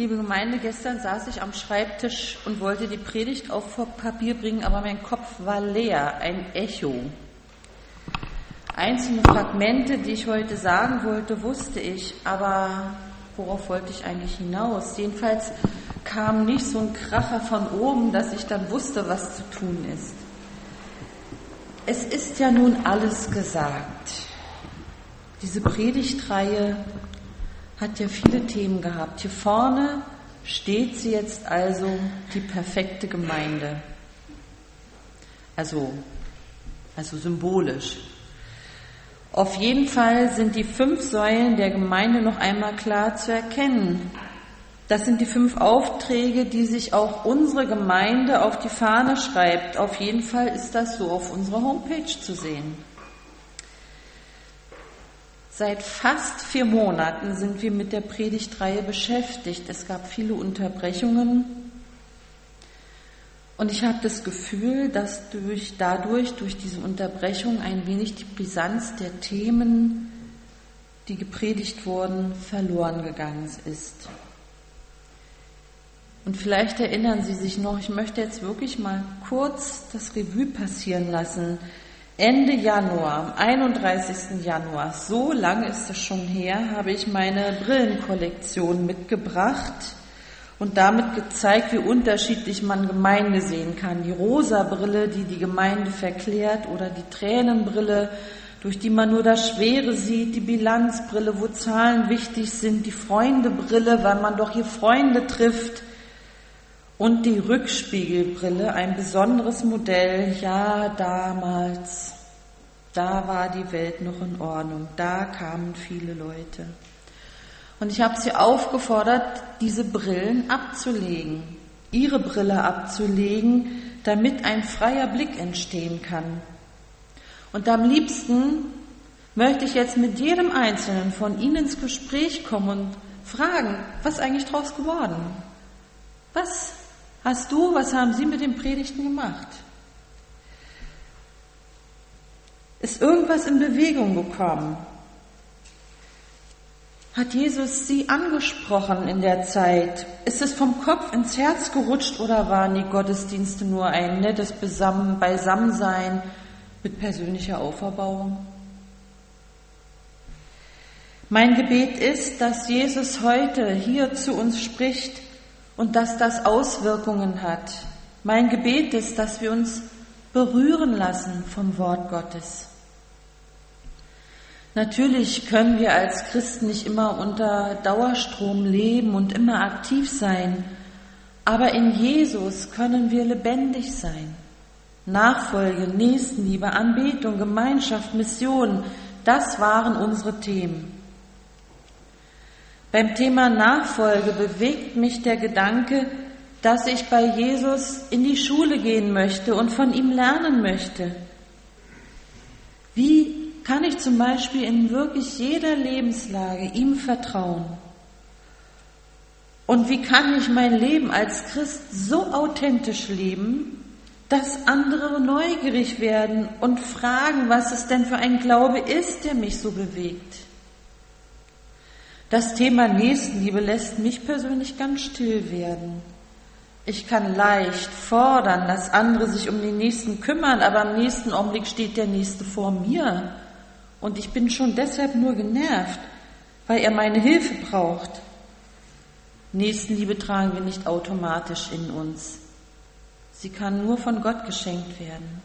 Liebe Gemeinde, gestern saß ich am Schreibtisch und wollte die Predigt auf Papier bringen, aber mein Kopf war leer, ein Echo. Einzelne Fragmente, die ich heute sagen wollte, wusste ich, aber worauf wollte ich eigentlich hinaus? Jedenfalls kam nicht so ein Kracher von oben, dass ich dann wusste, was zu tun ist. Es ist ja nun alles gesagt. Diese Predigtreihe hat ja viele Themen gehabt. Hier vorne steht sie jetzt also die perfekte Gemeinde. Also, also symbolisch. Auf jeden Fall sind die fünf Säulen der Gemeinde noch einmal klar zu erkennen. Das sind die fünf Aufträge, die sich auch unsere Gemeinde auf die Fahne schreibt. Auf jeden Fall ist das so auf unserer Homepage zu sehen. Seit fast vier Monaten sind wir mit der Predigtreihe beschäftigt. Es gab viele Unterbrechungen. Und ich habe das Gefühl, dass durch, dadurch, durch diese Unterbrechung ein wenig die Brisanz der Themen, die gepredigt wurden, verloren gegangen ist. Und vielleicht erinnern Sie sich noch, ich möchte jetzt wirklich mal kurz das Revue passieren lassen. Ende Januar, am 31. Januar, so lange ist es schon her, habe ich meine Brillenkollektion mitgebracht und damit gezeigt, wie unterschiedlich man Gemeinde sehen kann. Die rosa Brille, die die Gemeinde verklärt oder die Tränenbrille, durch die man nur das Schwere sieht, die Bilanzbrille, wo Zahlen wichtig sind, die Freundebrille, weil man doch hier Freunde trifft, und die Rückspiegelbrille, ein besonderes Modell, ja, damals, da war die Welt noch in Ordnung, da kamen viele Leute. Und ich habe sie aufgefordert, diese Brillen abzulegen, ihre Brille abzulegen, damit ein freier Blick entstehen kann. Und am liebsten möchte ich jetzt mit jedem Einzelnen von Ihnen ins Gespräch kommen und fragen, was eigentlich draus geworden? Was hast du, was haben Sie mit den Predigten gemacht? Ist irgendwas in Bewegung gekommen? Hat Jesus Sie angesprochen in der Zeit? Ist es vom Kopf ins Herz gerutscht oder waren die Gottesdienste nur ein nettes Beisammensein mit persönlicher Auferbauung? Mein Gebet ist, dass Jesus heute hier zu uns spricht und dass das Auswirkungen hat. Mein Gebet ist, dass wir uns berühren lassen vom Wort Gottes. Natürlich können wir als Christen nicht immer unter Dauerstrom leben und immer aktiv sein, aber in Jesus können wir lebendig sein. Nachfolge, Nächstenliebe, Anbetung, Gemeinschaft, Mission, das waren unsere Themen. Beim Thema Nachfolge bewegt mich der Gedanke, dass ich bei Jesus in die Schule gehen möchte und von ihm lernen möchte. Wie kann ich zum Beispiel in wirklich jeder Lebenslage ihm vertrauen? Und wie kann ich mein Leben als Christ so authentisch leben, dass andere neugierig werden und fragen, was es denn für ein Glaube ist, der mich so bewegt? Das Thema Nächstenliebe lässt mich persönlich ganz still werden. Ich kann leicht fordern, dass andere sich um den Nächsten kümmern, aber im nächsten Augenblick steht der Nächste vor mir. Und ich bin schon deshalb nur genervt, weil er meine Hilfe braucht. Nächstenliebe tragen wir nicht automatisch in uns. Sie kann nur von Gott geschenkt werden.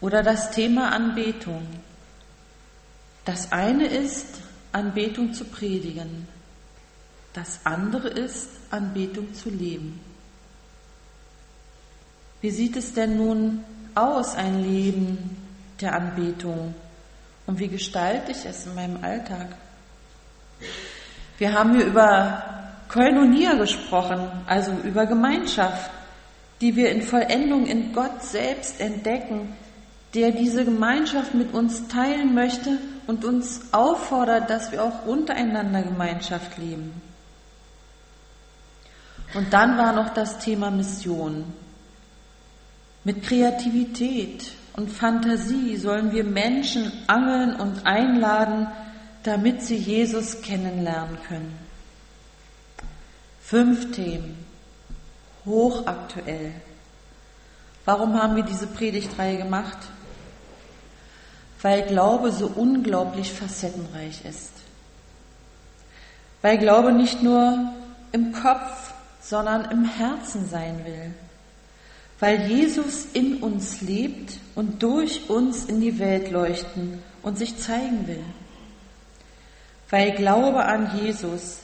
Oder das Thema Anbetung. Das eine ist, Anbetung zu predigen. Das andere ist, Anbetung zu leben. Wie sieht es denn nun aus, ein Leben der Anbetung? Und wie gestalte ich es in meinem Alltag? Wir haben hier über Koinonia gesprochen, also über Gemeinschaft, die wir in Vollendung in Gott selbst entdecken, der diese Gemeinschaft mit uns teilen möchte und uns auffordert, dass wir auch untereinander Gemeinschaft leben. Und dann war noch das Thema Mission. Mit Kreativität und Fantasie sollen wir Menschen angeln und einladen, damit sie Jesus kennenlernen können. Fünf Themen, hochaktuell. Warum haben wir diese Predigtreihe gemacht? Weil Glaube so unglaublich facettenreich ist. Weil Glaube nicht nur im Kopf, sondern im Herzen sein will. Weil Jesus in uns lebt und durch uns in die Welt leuchten und sich zeigen will. Weil Glaube an Jesus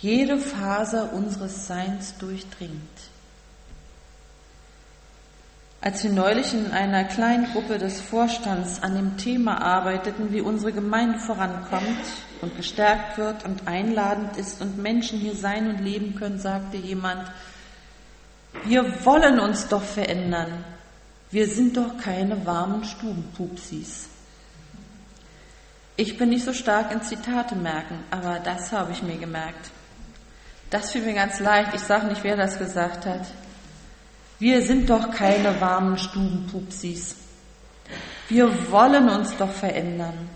jede Faser unseres Seins durchdringt. Als wir neulich in einer kleinen Gruppe des Vorstands an dem Thema arbeiteten, wie unsere Gemeinde vorankommt und gestärkt wird und einladend ist und Menschen hier sein und leben können, sagte jemand, wir wollen uns doch verändern. Wir sind doch keine warmen Stubenpupsis. Ich bin nicht so stark in Zitate merken, aber das habe ich mir gemerkt. Das fiel mir ganz leicht. Ich sage nicht, wer das gesagt hat. Wir sind doch keine warmen Stubenpupsis. Wir wollen uns doch verändern.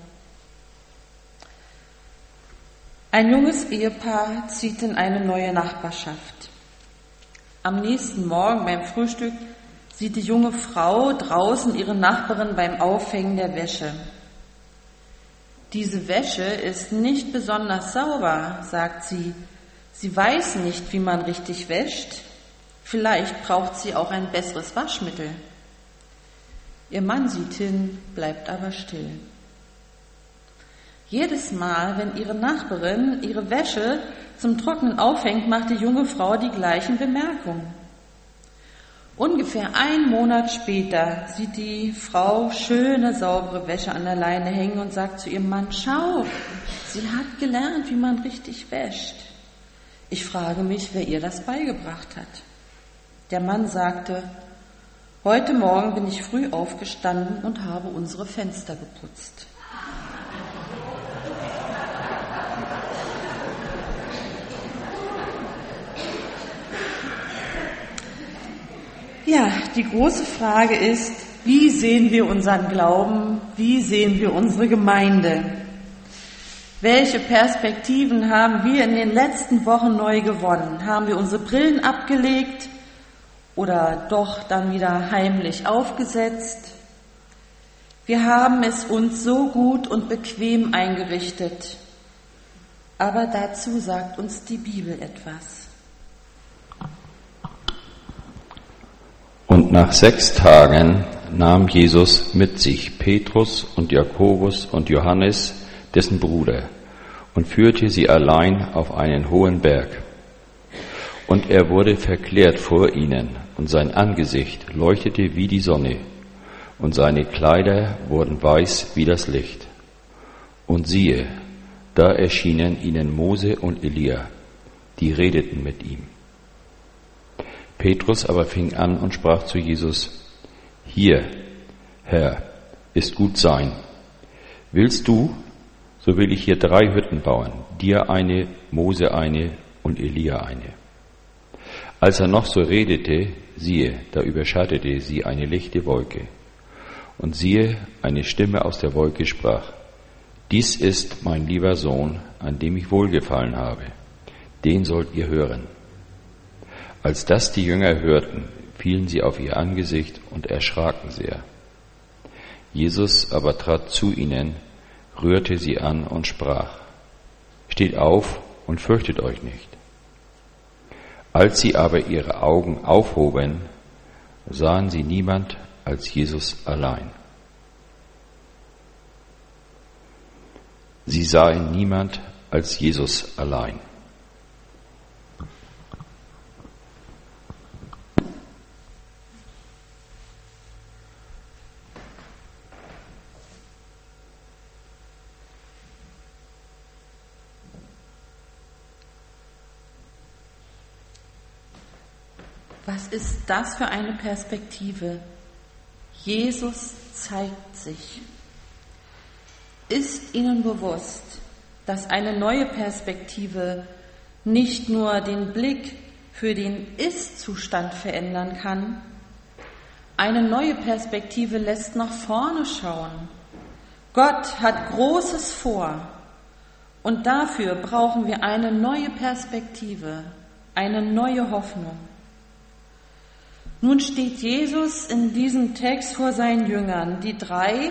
Ein junges Ehepaar zieht in eine neue Nachbarschaft. Am nächsten Morgen beim Frühstück sieht die junge Frau draußen ihre Nachbarin beim Aufhängen der Wäsche. Diese Wäsche ist nicht besonders sauber, sagt sie, Sie weiß nicht, wie man richtig wäscht. Vielleicht braucht sie auch ein besseres Waschmittel. Ihr Mann sieht hin, bleibt aber still. Jedes Mal, wenn ihre Nachbarin ihre Wäsche zum Trocknen aufhängt, macht die junge Frau die gleichen Bemerkungen. Ungefähr einen Monat später sieht die Frau schöne, saubere Wäsche an der Leine hängen und sagt zu ihrem Mann, schau, sie hat gelernt, wie man richtig wäscht. Ich frage mich, wer ihr das beigebracht hat. Der Mann sagte, heute Morgen bin ich früh aufgestanden und habe unsere Fenster geputzt. Ja, die große Frage ist, wie sehen wir unseren Glauben? Wie sehen wir unsere Gemeinde? Welche Perspektiven haben wir in den letzten Wochen neu gewonnen? Haben wir unsere Brillen abgelegt oder doch dann wieder heimlich aufgesetzt? Wir haben es uns so gut und bequem eingerichtet. Aber dazu sagt uns die Bibel etwas. Und nach sechs Tagen nahm Jesus mit sich Petrus und Jakobus und Johannes, dessen Bruder, und führte sie allein auf einen hohen Berg. Und er wurde verklärt vor ihnen, und sein Angesicht leuchtete wie die Sonne, und seine Kleider wurden weiß wie das Licht. Und siehe, da erschienen ihnen Mose und Elia, die redeten mit ihm. Petrus aber fing an und sprach zu Jesus, Hier, Herr, ist gut sein. Willst du, so will ich hier drei Hütten bauen, dir eine, Mose eine und Elia eine. Als er noch so redete, siehe, da überschattete sie eine lichte Wolke. Und siehe, eine Stimme aus der Wolke sprach, dies ist mein lieber Sohn, an dem ich wohlgefallen habe, den sollt ihr hören. Als das die Jünger hörten, fielen sie auf ihr Angesicht und erschraken sehr. Jesus aber trat zu ihnen, rührte sie an und sprach, Steht auf und fürchtet euch nicht. Als sie aber ihre Augen aufhoben, sahen sie niemand als Jesus allein. Sie sahen niemand als Jesus allein. Was ist das für eine Perspektive? Jesus zeigt sich. Ist Ihnen bewusst, dass eine neue Perspektive nicht nur den Blick für den Ist-Zustand verändern kann? Eine neue Perspektive lässt nach vorne schauen. Gott hat Großes vor und dafür brauchen wir eine neue Perspektive. eine neue Hoffnung. Nun steht Jesus in diesem Text vor seinen Jüngern, die drei,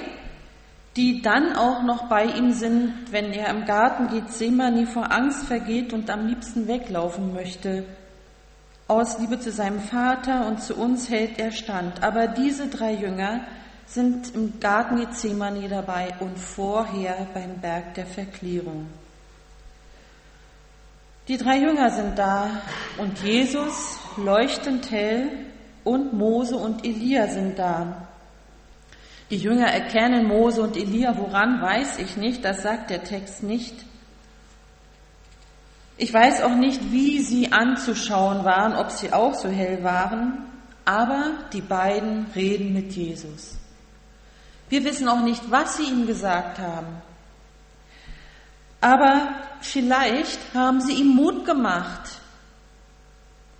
die dann auch noch bei ihm sind, wenn er im Garten Gethsemane vor Angst vergeht und am liebsten weglaufen möchte. Aus Liebe zu seinem Vater und zu uns hält er stand. Aber diese drei Jünger sind im Garten Gethsemane dabei und vorher beim Berg der Verklärung. Die drei Jünger sind da und Jesus leuchtend hell und Mose und Elia sind da. Die Jünger erkennen Mose und Elia, woran weiß ich nicht, das sagt der Text nicht. Ich weiß auch nicht, wie sie anzuschauen waren, ob sie auch so hell waren, aber die beiden reden mit Jesus. Wir wissen auch nicht, was sie ihm gesagt haben. Aber vielleicht haben sie ihm Mut gemacht,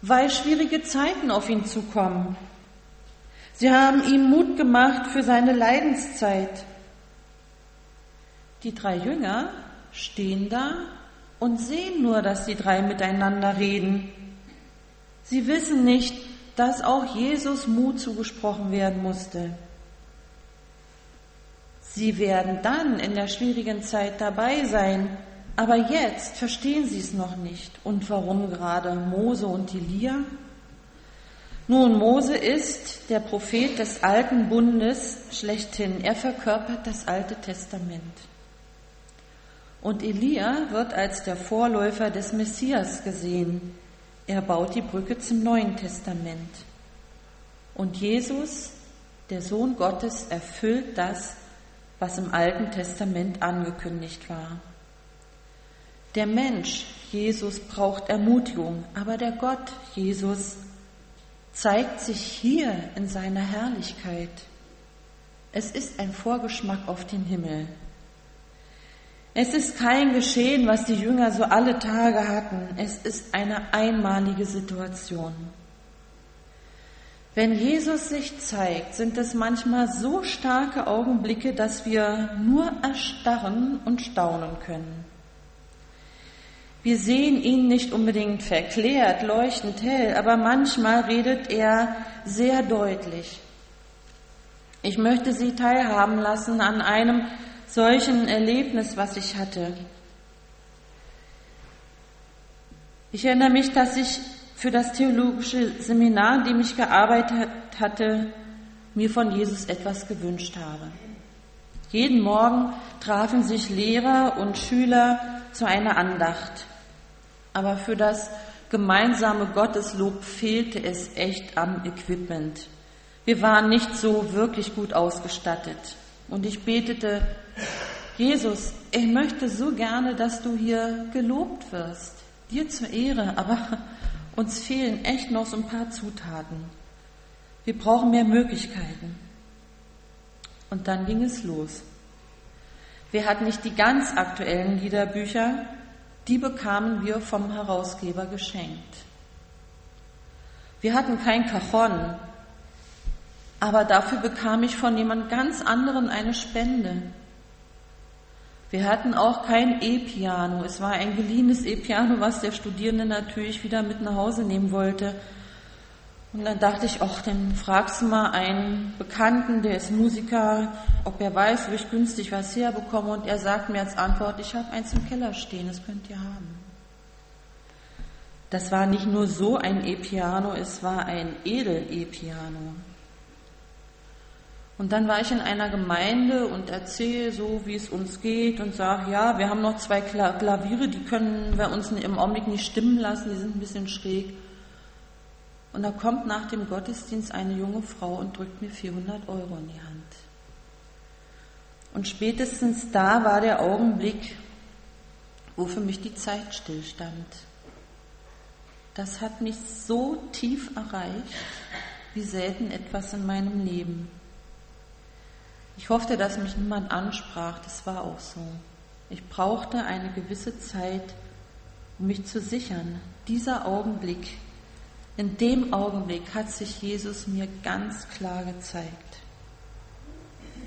weil schwierige Zeiten auf ihn zukommen. Sie haben ihm Mut gemacht für seine Leidenszeit. Die drei Jünger stehen da und sehen nur, dass die drei miteinander reden. Sie wissen nicht, dass auch Jesus Mut zugesprochen werden musste. Sie werden dann in der schwierigen Zeit dabei sein, aber jetzt verstehen sie es noch nicht. Und warum gerade Mose und Elia? Nun, Mose ist der Prophet des alten Bundes schlechthin. Er verkörpert das Alte Testament. Und Elia wird als der Vorläufer des Messias gesehen. Er baut die Brücke zum Neuen Testament. Und Jesus, der Sohn Gottes, erfüllt das, was im Alten Testament angekündigt war. Der Mensch, Jesus, braucht Ermutigung, aber der Gott, Jesus, zeigt sich hier in seiner Herrlichkeit. Es ist ein Vorgeschmack auf den Himmel. Es ist kein Geschehen, was die Jünger so alle Tage hatten. Es ist eine einmalige Situation. Wenn Jesus sich zeigt, sind es manchmal so starke Augenblicke, dass wir nur erstarren und staunen können. Wir sehen ihn nicht unbedingt verklärt, leuchtend hell, aber manchmal redet er sehr deutlich. Ich möchte Sie teilhaben lassen an einem solchen Erlebnis, was ich hatte. Ich erinnere mich, dass ich für das theologische Seminar, in dem ich gearbeitet hatte, mir von Jesus etwas gewünscht habe. Jeden Morgen trafen sich Lehrer und Schüler zu einer Andacht. Aber für das gemeinsame Gotteslob fehlte es echt am Equipment. Wir waren nicht so wirklich gut ausgestattet. Und ich betete, Jesus, ich möchte so gerne, dass du hier gelobt wirst. Dir zur Ehre, aber uns fehlen echt noch so ein paar Zutaten. Wir brauchen mehr Möglichkeiten. Und dann ging es los. Wir hatten nicht die ganz aktuellen Liederbücher, die bekamen wir vom Herausgeber geschenkt. Wir hatten kein Cajon, aber dafür bekam ich von jemand ganz anderen eine Spende. Wir hatten auch kein E-Piano. Es war ein geliehenes E-Piano, was der Studierende natürlich wieder mit nach Hause nehmen wollte. Und dann dachte ich, ach, dann fragst du mal einen Bekannten, der ist Musiker, ob er weiß, wo ich günstig was herbekomme. Und er sagt mir als Antwort, ich habe eins im Keller stehen, das könnt ihr haben. Das war nicht nur so ein E-Piano, es war ein Edel-E-Piano. Und dann war ich in einer Gemeinde und erzähle so, wie es uns geht und sage, ja, wir haben noch zwei Klaviere, die können wir uns im Augenblick nicht stimmen lassen, die sind ein bisschen schräg. Und da kommt nach dem Gottesdienst eine junge Frau und drückt mir 400 Euro in die Hand. Und spätestens da war der Augenblick, wo für mich die Zeit stillstand. Das hat mich so tief erreicht, wie selten etwas in meinem Leben. Ich hoffte, dass mich niemand ansprach. Das war auch so. Ich brauchte eine gewisse Zeit, um mich zu sichern. Dieser Augenblick, in dem Augenblick hat sich Jesus mir ganz klar gezeigt.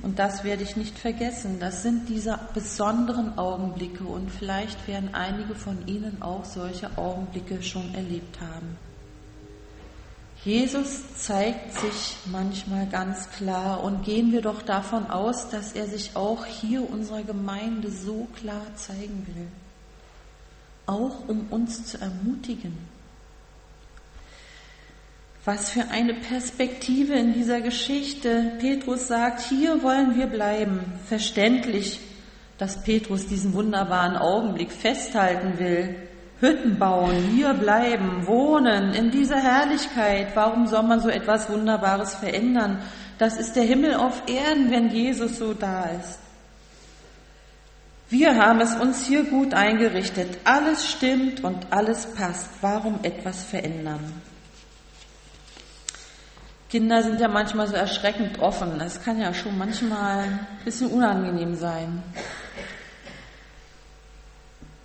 Und das werde ich nicht vergessen. Das sind diese besonderen Augenblicke und vielleicht werden einige von Ihnen auch solche Augenblicke schon erlebt haben. Jesus zeigt sich manchmal ganz klar und gehen wir doch davon aus, dass er sich auch hier unserer Gemeinde so klar zeigen will. Auch um uns zu ermutigen. Was für eine Perspektive in dieser Geschichte. Petrus sagt, hier wollen wir bleiben. Verständlich, dass Petrus diesen wunderbaren Augenblick festhalten will. Hütten bauen, hier bleiben, wohnen in dieser Herrlichkeit. Warum soll man so etwas Wunderbares verändern? Das ist der Himmel auf Erden, wenn Jesus so da ist. Wir haben es uns hier gut eingerichtet. Alles stimmt und alles passt. Warum etwas verändern? Kinder sind ja manchmal so erschreckend offen. Das kann ja schon manchmal ein bisschen unangenehm sein.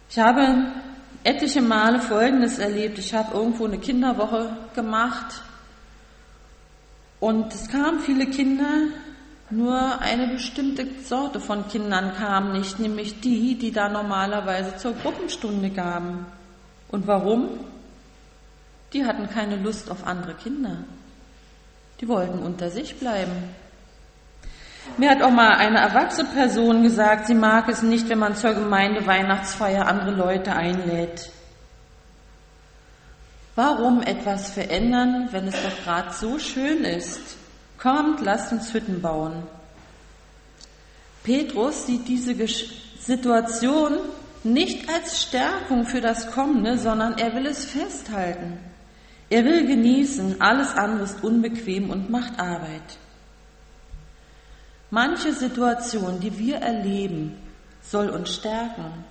Ich habe etliche Male Folgendes erlebt. Ich habe irgendwo eine Kinderwoche gemacht und es kamen viele Kinder, nur eine bestimmte Sorte von Kindern kam nicht, nämlich die, die da normalerweise zur Gruppenstunde gaben. Und warum? Die hatten keine Lust auf andere Kinder. Die wollten unter sich bleiben. Mir hat auch mal eine erwachsene Person gesagt, sie mag es nicht, wenn man zur Gemeinde Weihnachtsfeier andere Leute einlädt. Warum etwas verändern, wenn es doch gerade so schön ist? Kommt, lasst uns Hütten bauen. Petrus sieht diese Situation nicht als Stärkung für das Kommende, sondern er will es festhalten. Er will genießen, alles andere ist unbequem und macht Arbeit. Manche Situation, die wir erleben, soll uns stärken,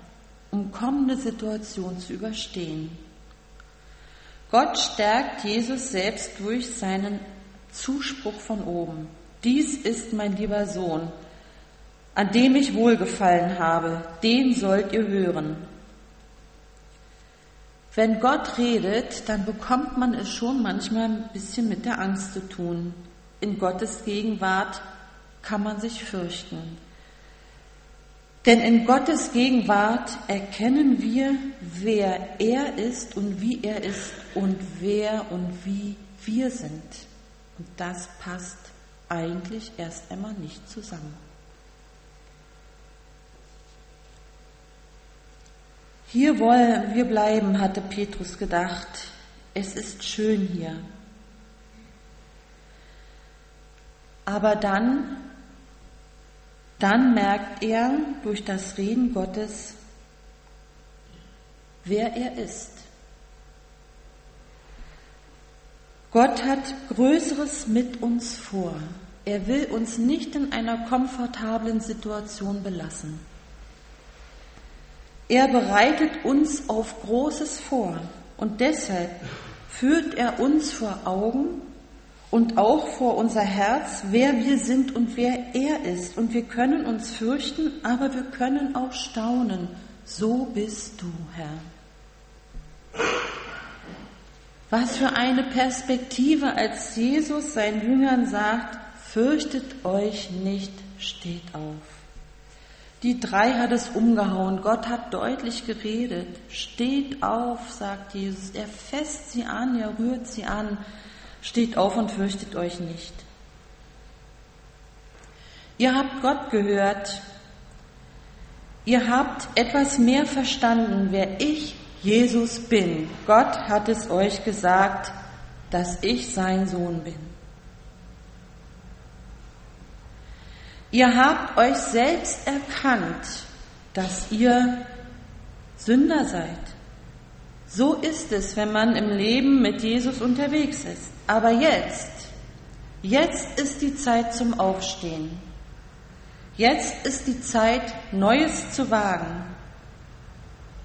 um kommende Situationen zu überstehen. Gott stärkt Jesus selbst durch seinen Zuspruch von oben. Dies ist mein lieber Sohn, an dem ich wohlgefallen habe, den sollt ihr hören. Wenn Gott redet, dann bekommt man es schon manchmal ein bisschen mit der Angst zu tun. In Gottes Gegenwart kann man sich fürchten. Denn in Gottes Gegenwart erkennen wir, wer er ist und wie er ist und wer und wie wir sind. Und das passt eigentlich erst einmal nicht zusammen. Hier wollen wir bleiben, hatte Petrus gedacht. Es ist schön hier. Aber dann dann merkt er durch das Reden Gottes, wer er ist. Gott hat Größeres mit uns vor. Er will uns nicht in einer komfortablen Situation belassen. Er bereitet uns auf Großes vor und deshalb führt er uns vor Augen, und auch vor unser Herz, wer wir sind und wer er ist. Und wir können uns fürchten, aber wir können auch staunen. So bist du, Herr. Was für eine Perspektive, als Jesus seinen Jüngern sagt, fürchtet euch nicht, steht auf. Die drei hat es umgehauen. Gott hat deutlich geredet. Steht auf, sagt Jesus. Er fässt sie an, er rührt sie an. Steht auf und fürchtet euch nicht. Ihr habt Gott gehört. Ihr habt etwas mehr verstanden, wer ich, Jesus, bin. Gott hat es euch gesagt, dass ich sein Sohn bin. Ihr habt euch selbst erkannt, dass ihr Sünder seid. So ist es, wenn man im Leben mit Jesus unterwegs ist. Aber jetzt, jetzt ist die Zeit zum Aufstehen. Jetzt ist die Zeit, Neues zu wagen.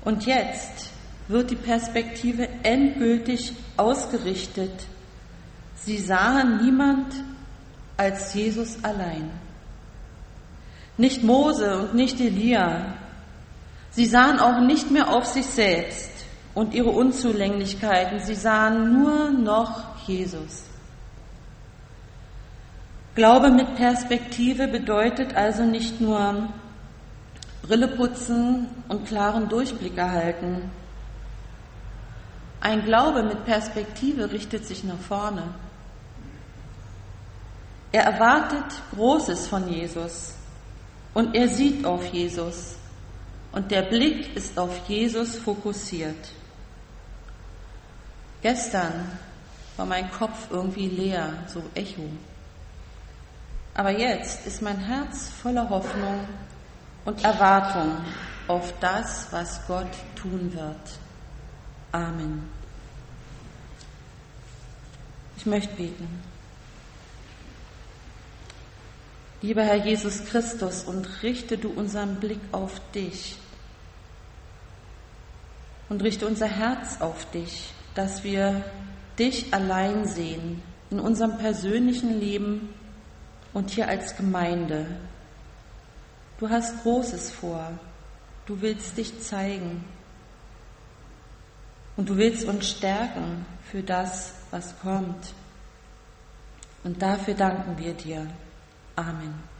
Und jetzt wird die Perspektive endgültig ausgerichtet. Sie sahen niemand als Jesus allein. Nicht Mose und nicht Elia. Sie sahen auch nicht mehr auf sich selbst und ihre Unzulänglichkeiten. Sie sahen nur noch Jesus. Glaube mit Perspektive bedeutet also nicht nur Brille putzen und klaren Durchblick erhalten. Ein Glaube mit Perspektive richtet sich nach vorne. Er erwartet Großes von Jesus und er sieht auf Jesus und der Blick ist auf Jesus fokussiert. Gestern war mein Kopf irgendwie leer, so Echo. Aber jetzt ist mein Herz voller Hoffnung und Erwartung auf das, was Gott tun wird. Amen. Ich möchte beten. Lieber Herr Jesus Christus, und richte du unseren Blick auf dich und richte unser Herz auf dich, dass wir dich allein sehen in unserem persönlichen Leben und hier als Gemeinde. Du hast Großes vor. Du willst dich zeigen. Und du willst uns stärken für das, was kommt. Und dafür danken wir dir. Amen.